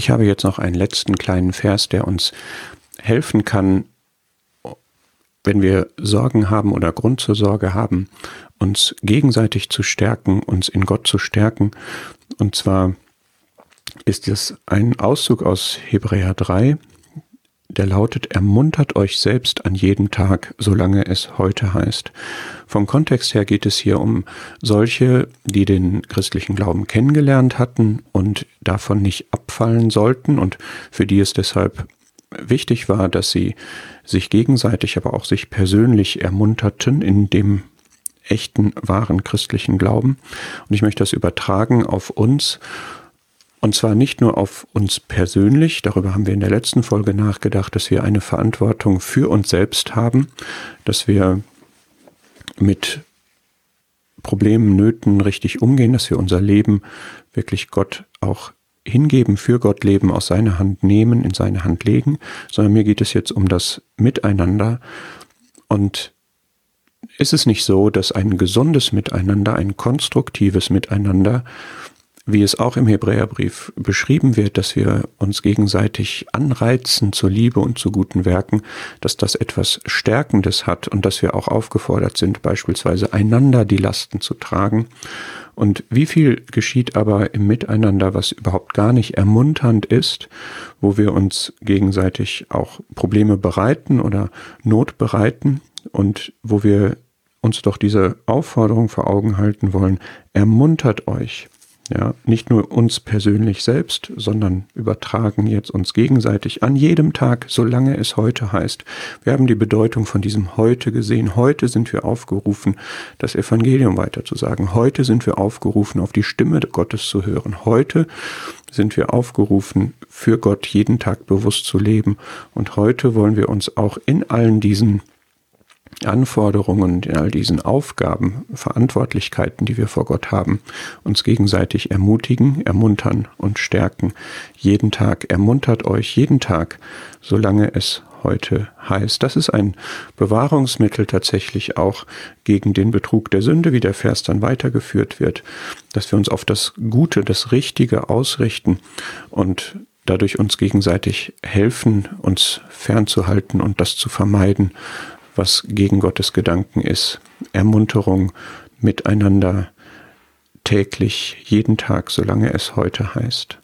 Ich habe jetzt noch einen letzten kleinen Vers, der uns helfen kann, wenn wir Sorgen haben oder Grund zur Sorge haben, uns gegenseitig zu stärken, uns in Gott zu stärken. Und zwar ist es ein Auszug aus Hebräer 3, der lautet, ermuntert euch selbst an jedem Tag, solange es heute heißt. Vom Kontext her geht es hier um solche, die den christlichen Glauben kennengelernt hatten und davon nicht abfallen sollten. Und für die es deshalb wichtig war, dass sie sich gegenseitig, aber auch sich persönlich ermunterten in dem echten, wahren christlichen Glauben. Und ich möchte das übertragen auf uns. Und zwar nicht nur auf uns persönlich, darüber haben wir in der letzten Folge nachgedacht, dass wir eine Verantwortung für uns selbst haben, dass wir mit Problemen, Nöten richtig umgehen, dass wir unser Leben wirklich Gott auch hingeben, für Gott leben, aus seiner Hand nehmen, in seine Hand legen, sondern mir geht es jetzt um das Miteinander. Und ist es nicht so, dass ein gesundes Miteinander, ein konstruktives Miteinander wie es auch im Hebräerbrief beschrieben wird, dass wir uns gegenseitig anreizen zur Liebe und zu guten Werken, dass das etwas Stärkendes hat und dass wir auch aufgefordert sind, beispielsweise einander die Lasten zu tragen. Und wie viel geschieht aber im Miteinander, was überhaupt gar nicht ermunternd ist, wo wir uns gegenseitig auch Probleme bereiten oder Not bereiten und wo wir uns doch diese Aufforderung vor Augen halten wollen, ermuntert euch, ja, nicht nur uns persönlich selbst, sondern übertragen jetzt uns gegenseitig an jedem Tag, solange es heute heißt. Wir haben die Bedeutung von diesem heute gesehen. Heute sind wir aufgerufen, das Evangelium weiterzusagen. Heute sind wir aufgerufen, auf die Stimme Gottes zu hören. Heute sind wir aufgerufen, für Gott jeden Tag bewusst zu leben. Und heute wollen wir uns auch in allen diesen Anforderungen, in all diesen Aufgaben, Verantwortlichkeiten, die wir vor Gott haben, uns gegenseitig ermutigen, ermuntern und stärken. Jeden Tag ermuntert euch, jeden Tag, solange es heute heißt. Das ist ein Bewahrungsmittel tatsächlich auch gegen den Betrug der Sünde, wie der Vers dann weitergeführt wird, dass wir uns auf das Gute, das Richtige ausrichten und dadurch uns gegenseitig helfen, uns fernzuhalten und das zu vermeiden, was gegen Gottes Gedanken ist. Ermunterung miteinander täglich, jeden Tag, solange es heute heißt.